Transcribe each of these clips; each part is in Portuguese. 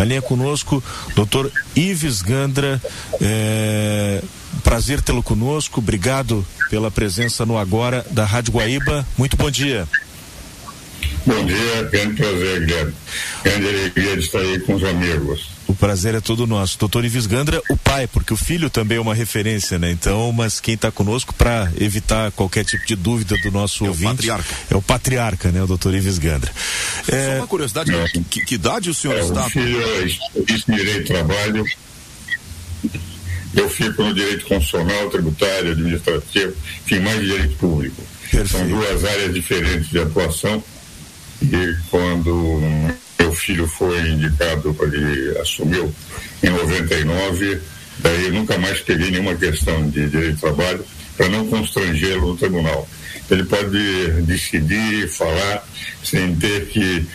Na linha conosco, doutor Ives Gandra. É... Prazer tê-lo conosco. Obrigado pela presença no Agora da Rádio Guaíba. Muito bom dia. Bom dia, grande prazer, Guilherme. Grande alegria de estar aí com os amigos. O prazer é todo nosso. Doutor Ives Gandra, o pai, porque o filho também é uma referência, né? Então, mas quem está conosco para evitar qualquer tipo de dúvida do nosso é ouvinte. O patriarca. É o patriarca, né? O doutor Ives Gandra. É... Só uma curiosidade, é. que, que, idade o senhor é, está? O filho é direito de trabalho. Eu fico no direito constitucional, tributário, administrativo, enfim, mais direito público. Perfeito. São duas áreas diferentes de atuação e quando meu filho foi indicado, ele assumiu em 99, daí eu nunca mais peguei nenhuma questão de direito de trabalho para não constrangê-lo no tribunal. Ele pode decidir, falar, sem ter que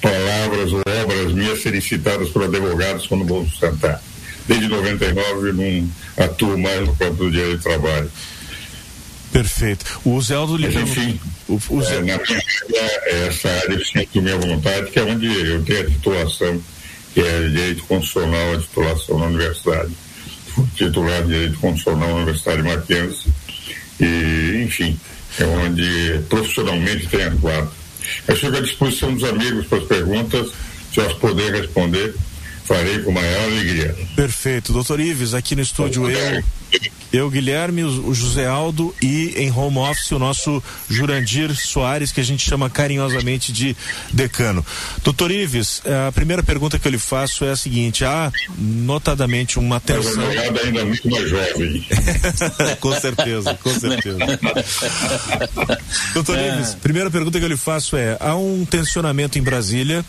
palavras ou obras minhas serem citadas por advogados quando vão sustentar. Desde 99 não atuo mais no campo do direito de trabalho. Perfeito. O Zé Aldo Mas, enfim, o, o Zé... na minha é essa área eu sinto minha vontade, que é onde eu tenho a titulação, que é Direito Constitucional, a titulação na universidade. Fui titular de Direito Constitucional na Universidade de Mackenzie. E, enfim, é onde profissionalmente tenho atuado. Eu fico à disposição dos amigos para as perguntas, se eu as puder responder farei com maior alegria. Perfeito. Doutor Ives, aqui no estúdio eu, eu, Guilherme, o José Aldo e em home office o nosso Jurandir Soares, que a gente chama carinhosamente de decano. Doutor Ives, a primeira pergunta que eu lhe faço é a seguinte: há notadamente uma tensão. Mas ainda muito mais jovem. com certeza, com certeza. Doutor é. Ives, primeira pergunta que eu lhe faço é: há um tensionamento em Brasília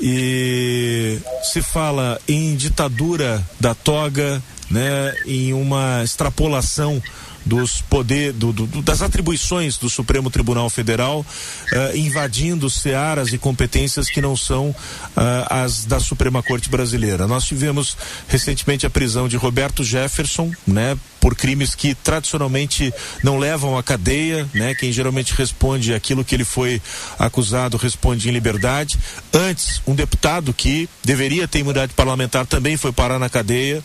e se fala em ditadura da toga, né, em uma extrapolação dos poder, do, do, das atribuições do Supremo Tribunal Federal, uh, invadindo searas e competências que não são uh, as da Suprema Corte Brasileira. Nós tivemos recentemente a prisão de Roberto Jefferson, né, por crimes que tradicionalmente não levam à cadeia, né? Quem geralmente responde aquilo que ele foi acusado responde em liberdade. Antes, um deputado que deveria ter imunidade parlamentar também foi parar na cadeia.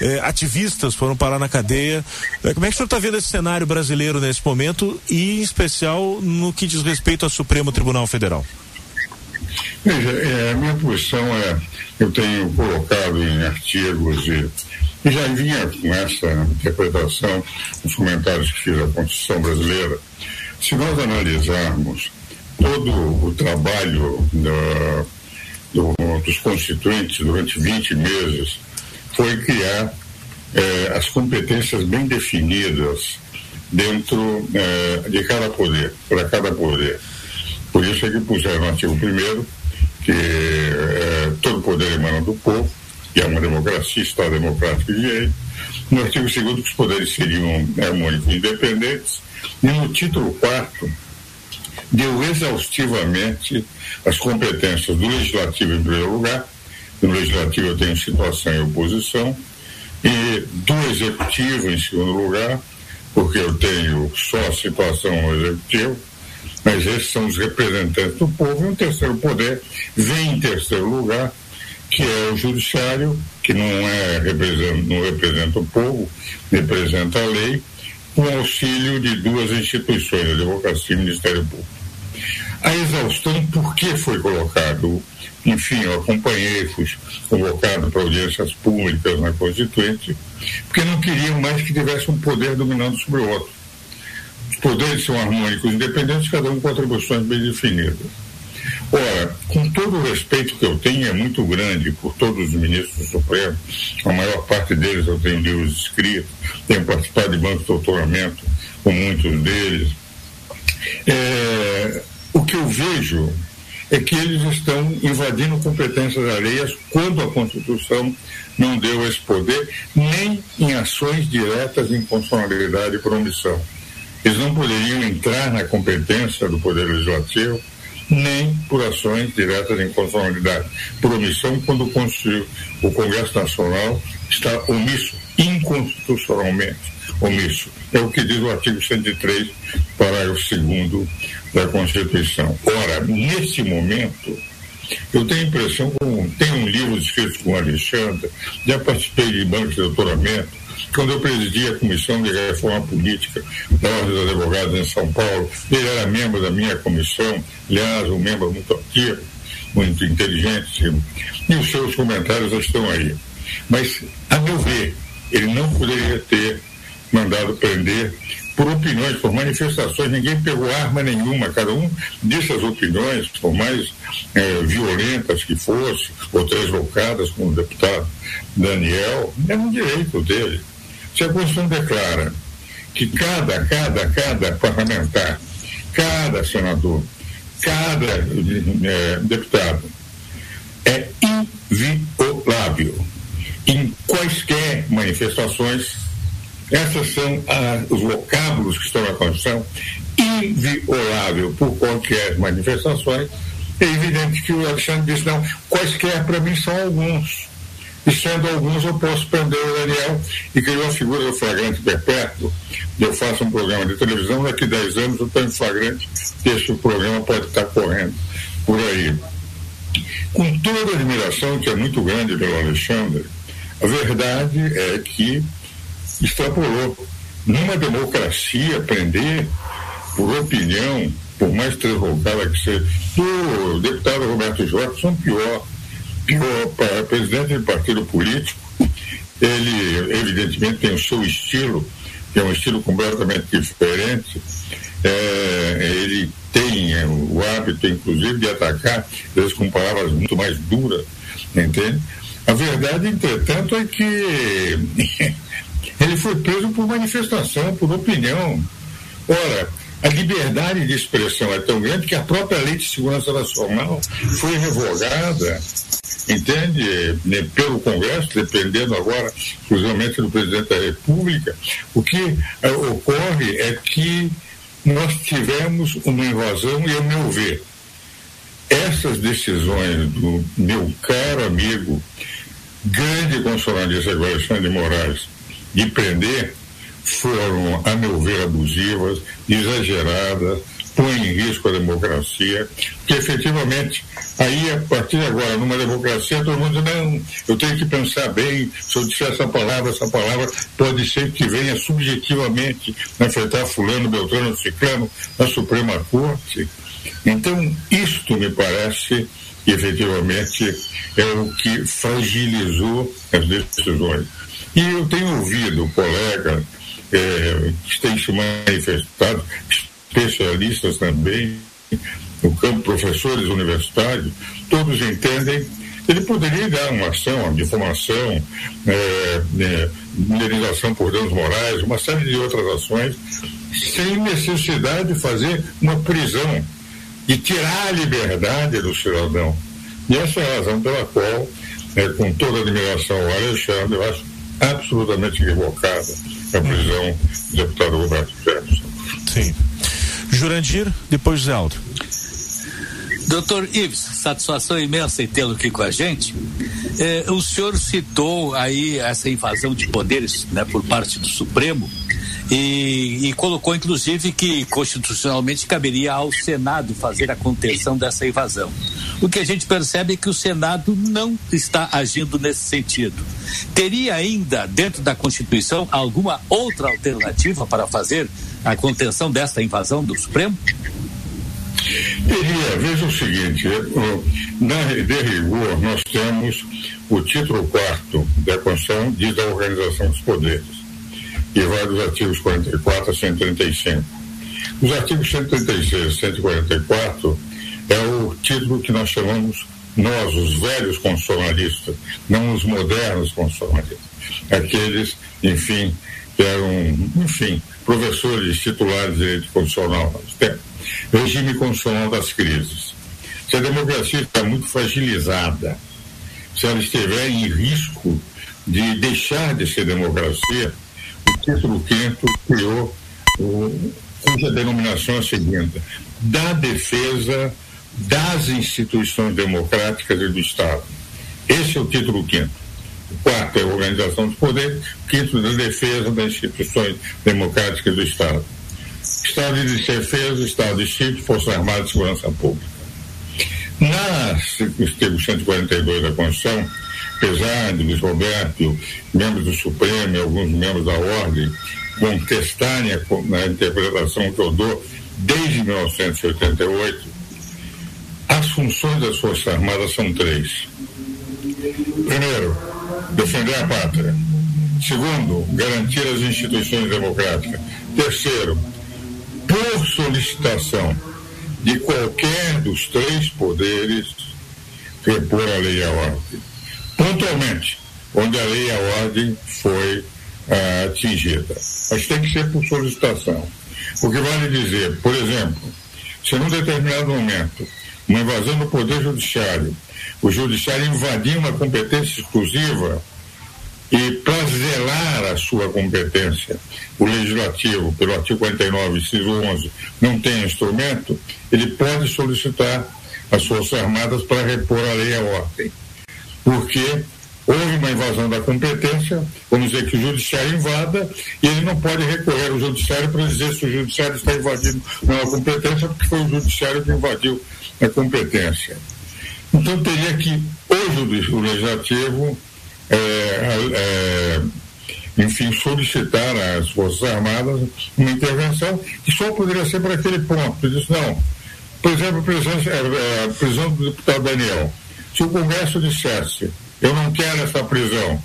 Eh, ativistas foram parar na cadeia. Eh, como é que o senhor está vendo esse cenário brasileiro nesse momento e, em especial, no que diz respeito ao Supremo Tribunal Federal? Veja, é, a minha posição é, eu tenho colocado em artigos e e já vinha com essa interpretação nos comentários que fiz à Constituição Brasileira. Se nós analisarmos todo o trabalho da, do, dos constituintes durante 20 meses, foi criar eh, as competências bem definidas dentro eh, de cada poder, para cada poder. Por isso é que puseram no artigo 1 que eh, todo poder emana do povo, que é uma democracia, Estado democrático de direito. No artigo 2 que os poderes seriam harmônicos e independentes. E no título 4 deu exaustivamente as competências do Legislativo em primeiro lugar. No Legislativo eu tenho situação e oposição. E do Executivo em segundo lugar, porque eu tenho só a situação Executivo, mas esses são os representantes do povo. E o terceiro poder vem em terceiro lugar, que é o judiciário, que não, é, não representa o povo, representa a lei, com auxílio de duas instituições, a Advocacia e o Ministério Público. A exaustão, por que foi colocado? Enfim, eu acompanhei, fui convocado para audiências públicas na Constituinte, porque não queriam mais que tivesse um poder dominando sobre o outro. Os poderes são harmônicos, independentes, cada um com atribuições bem definidas. Ora, com todo o respeito que eu tenho, é muito grande por todos os ministros do Supremo, a maior parte deles eu tenho livros escritos, tenho participado de bancos de doutoramento com muitos deles. É, o que eu vejo é que eles estão invadindo competências alheias quando a Constituição não deu esse poder, nem em ações diretas de inconstitucionalidade por omissão. Eles não poderiam entrar na competência do Poder Legislativo nem por ações diretas em constitucionalidade, por omissão quando o Congresso Nacional está omisso, inconstitucionalmente omisso. É o que diz o artigo 103, parágrafo 2 da Constituição. Ora, nesse momento, Eu tenho a impressão, tem um livro escrito com o Alexandre, já participei de bancos de doutoramento, quando eu presidia a Comissão de Reforma Política da Ordem dos Advogados em São Paulo, ele era membro da minha comissão, aliás, um membro muito ativo, muito inteligente, e os seus comentários estão aí. Mas, a meu ver, ele não poderia ter mandado prender por opiniões, por manifestações. Ninguém pegou arma nenhuma. Cada um disse as opiniões, por mais é, violentas que fossem, ou translocadas, como o deputado Daniel, é um direito dele. Se a Constituição declara que cada, cada, cada parlamentar, cada senador, cada é, deputado é inviolável em quaisquer manifestações essas são ah, os vocábulos que estão na Constituição, inviolável por qualquer manifestações. É evidente que o Alexandre disse, não, quaisquer para mim são alguns. E sendo alguns, eu posso prender o Daniel e criou a figura do flagrante perpétuo. Eu faço um programa de televisão, daqui a 10 anos eu estou em flagrante, esse programa pode estar correndo por aí. Com toda a admiração, que é muito grande pelo Alexandre, a verdade é que extrapolou. Numa democracia, prender por opinião, por mais transvoltada que seja, o deputado Roberto Jefferson, pior. Pior para presidente de partido político, ele evidentemente tem o seu estilo, que é um estilo completamente diferente. É, ele tem o hábito, inclusive, de atacar, às vezes com palavras muito mais duras, entende? A verdade, entretanto, é que Ele foi preso por manifestação, por opinião. Ora, a liberdade de expressão é tão grande que a própria Lei de Segurança Nacional foi revogada, entende, né, pelo Congresso, dependendo agora exclusivamente do presidente da República. O que é, ocorre é que nós tivemos uma invasão, e, ao meu ver, essas decisões do meu caro amigo, grande constitucionalista Alexandre de Moraes, de prender foram, a meu ver, abusivas, exageradas, põem em risco a democracia, que efetivamente, aí a partir de agora, numa democracia, todo mundo diz, não, eu tenho que pensar bem, se eu disser essa palavra, essa palavra pode ser que venha subjetivamente afetar fulano, beltrano, ciclano, na Suprema Corte. Então, isto me parece que efetivamente é o que fragilizou as decisões. E eu tenho ouvido colegas é, que têm se manifestado, especialistas também, no campo, professores universitários, todos entendem ele poderia dar uma ação, de difamação, é, é, indenização por danos morais, uma série de outras ações, sem necessidade de fazer uma prisão e tirar a liberdade do cidadão. E essa é a razão pela qual, é, com toda a admiração ao Alexandre, eu acho absolutamente equivocada a prisão do deputado Roberto Jefferson. Sim. Jurandir, depois Zé Aldo. Doutor Ives, satisfação imensa em tê-lo aqui com a gente. É, o senhor citou aí essa invasão de poderes né, por parte do Supremo e, e, colocou inclusive que constitucionalmente caberia ao Senado fazer a contenção dessa invasão. O que a gente percebe é que o Senado não está agindo nesse sentido. Teria ainda, dentro da Constituição, alguma outra alternativa para fazer a contenção desta invasão do Supremo? Teria, veja o seguinte, na, de rigor, nós temos o título quarto da Constituição, diz da Organização dos Poderes e vai dos artigos 44 a 135. Os artigos 136 e 144 é o título que nós chamamos, nós, os velhos constitucionalistas, não os modernos constitucionalistas. Aqueles, enfim, que eram, enfim, professores titulares de direito constitucional. Regime constitucional das crises. Se a democracia está muito fragilizada, se ela estiver em risco de deixar de ser democracia, título 5 criou, o, cuja denominação é a seguinte: da defesa das instituições democráticas e do Estado. Esse é o título 5 O quarto é a organização dos poderes, o quinto da defesa das instituições democráticas do Estado. Estado de defesa, Estado de Sítio, Forças Armadas e Segurança Pública. Na artigo 142 da Constituição, apesar de Luiz Roberto, membros do Supremo e alguns membros da Ordem contestarem a, a interpretação que eu dou desde 1988, as funções das Forças Armadas são três. Primeiro, defender a pátria. Segundo, garantir as instituições democráticas. Terceiro, por solicitação de qualquer dos três poderes, repor a lei e a ordem. Pontualmente, onde a lei e a ordem foi ah, atingida. Mas tem que ser por solicitação. O que vale dizer, por exemplo, se num determinado momento uma invasão do Poder Judiciário, o Judiciário invadir uma competência exclusiva e para zelar a sua competência, o Legislativo, pelo artigo 49, inciso 11, não tem instrumento, ele pode solicitar as Forças Armadas para repor a lei a ordem. Porque houve uma invasão da competência, vamos dizer que o judiciário invada, e ele não pode recorrer ao judiciário para dizer se o judiciário está invadindo uma competência, porque foi o judiciário que invadiu a competência. Então teria que hoje o legislativo, é, é, enfim, solicitar às Forças Armadas uma intervenção que só poderia ser para aquele ponto. Diz, não, por exemplo, a prisão, é, a prisão do deputado Daniel. Se o Congresso dissesse eu não quero essa prisão,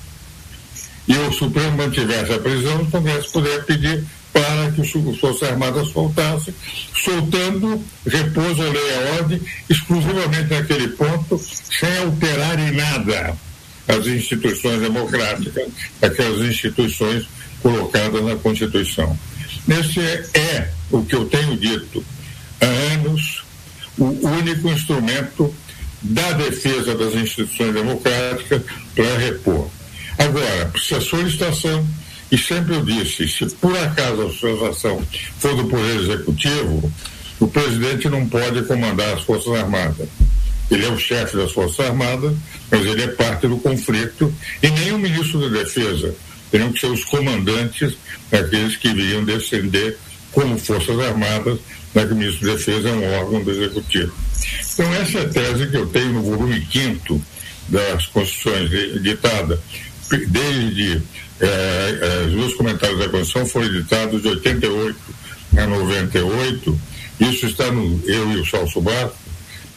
e o Supremo mantivesse a prisão, o Congresso poderia pedir para que as Forças Armadas soltassem, soltando repouso lei a ordem exclusivamente naquele ponto, sem alterar em nada as instituições democráticas, aquelas instituições colocadas na Constituição. Esse é, é o que eu tenho dito há anos, o único instrumento da defesa das instituições democráticas para repor. Agora, precisa solicitação, e sempre eu disse, se por acaso a solicitação for do Poder Executivo, o presidente não pode comandar as Forças Armadas. Ele é o chefe das Forças Armadas, mas ele é parte do conflito, e nem o ministro da Defesa. Teriam que ser os comandantes, aqueles que iriam defender como Forças Armadas, já que o ministro da Defesa é um órgão do Executivo. Então, essa é a tese que eu tenho no volume 5 das Constituições editadas, desde eh, os meus comentários da Constituição foram editados de 88 a 98, isso está no, eu e o Celso Bastos,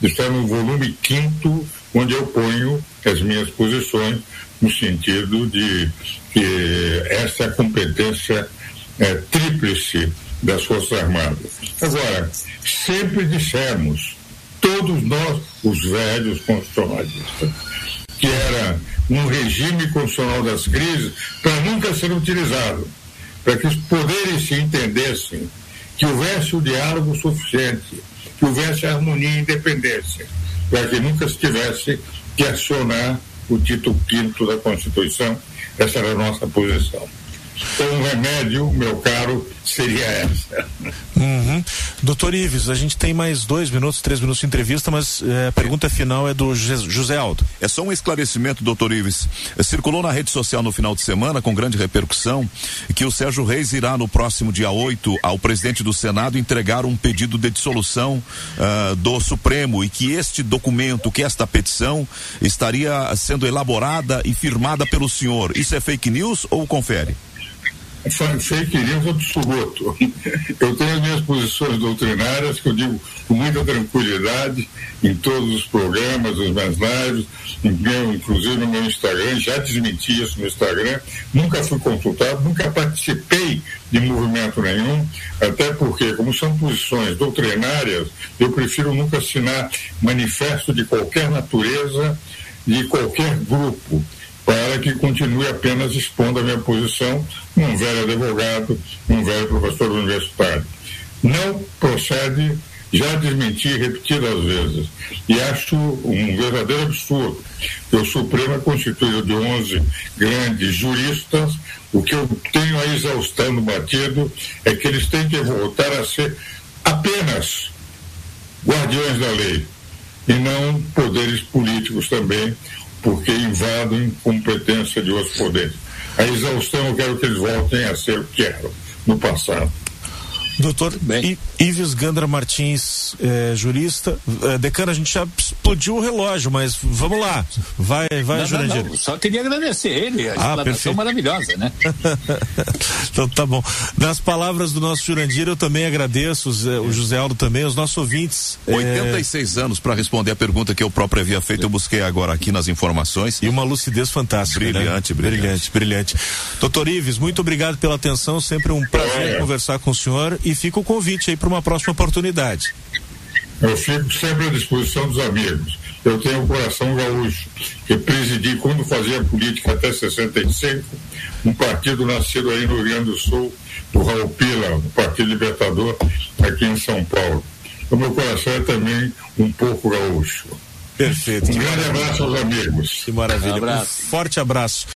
está no volume 5 onde eu ponho as minhas posições no sentido de que essa é competência é, tríplice das Forças Armadas. Agora, sempre dissemos todos nós, os velhos constitucionalistas, que era um regime constitucional das crises para nunca ser utilizado, para que os poderes se entendessem, que houvesse o diálogo suficiente, que houvesse harmonia e independência, para que nunca se tivesse que acionar o título quinto da Constituição. Essa era a nossa posição. Então, um remédio, meu caro, seria essa. Uhum. Doutor Ives, a gente tem mais dois minutos, três minutos de entrevista, mas é, a pergunta final é do José Aldo. É só um esclarecimento, doutor Ives. Circulou na rede social no final de semana, com grande repercussão, que o Sérgio Reis irá no próximo dia 8 ao presidente do Senado entregar um pedido de dissolução uh, do Supremo e que este documento, que esta petição, estaria sendo elaborada e firmada pelo senhor. Isso é fake news ou confere? Fake news absoluto. Eu tenho as minhas posições doutrinárias que eu digo com muita tranquilidade em todos os programas, os meus lives, inclusive no meu Instagram, já desmenti isso no Instagram, nunca fui consultado, nunca participei de movimento nenhum, até porque, como são posições doutrinárias, eu prefiro nunca assinar manifesto de qualquer natureza, de qualquer grupo para que continue apenas expondo a minha posição, um velho advogado, um velho professor universitário. Não procede, já desmenti repetidas vezes, e acho um verdadeiro absurdo que o Supremo é constituído de 11 grandes juristas, o que eu tenho a exaustão batido é que eles têm que voltar a ser apenas guardiões da lei, e não poderes políticos também, porque invadem competência de outros poderes. A exaustão, eu quero que eles voltem a ser o que eram no passado. Doutor Ives Gandra Martins, é, jurista. É, decano, a gente já explodiu o relógio, mas vamos lá. Vai, vai, não, Jurandir. Não, não. Só queria agradecer ele, a ah, maravilhosa, né? então tá bom. Nas palavras do nosso Jurandir, eu também agradeço, o José Aldo também, os nossos ouvintes. 86 é... anos para responder a pergunta que eu próprio havia feito, eu busquei agora aqui nas informações. E uma lucidez fantástica. Brilhante, né? brilhante. Brilhante, brilhante. Doutor Ives, muito obrigado pela atenção, sempre um prazer conversar com o senhor e fica o convite aí para uma próxima oportunidade. Eu fico sempre à disposição dos amigos. Eu tenho um coração gaúcho, que presidi quando fazia política até 65, um partido nascido aí no Rio Grande do Sul, do Raul Pila, o Partido Libertador, aqui em São Paulo. O meu coração é também um pouco gaúcho. Perfeito. Um grande abraço aos amigos. Que maravilha. Um, abraço. um forte abraço.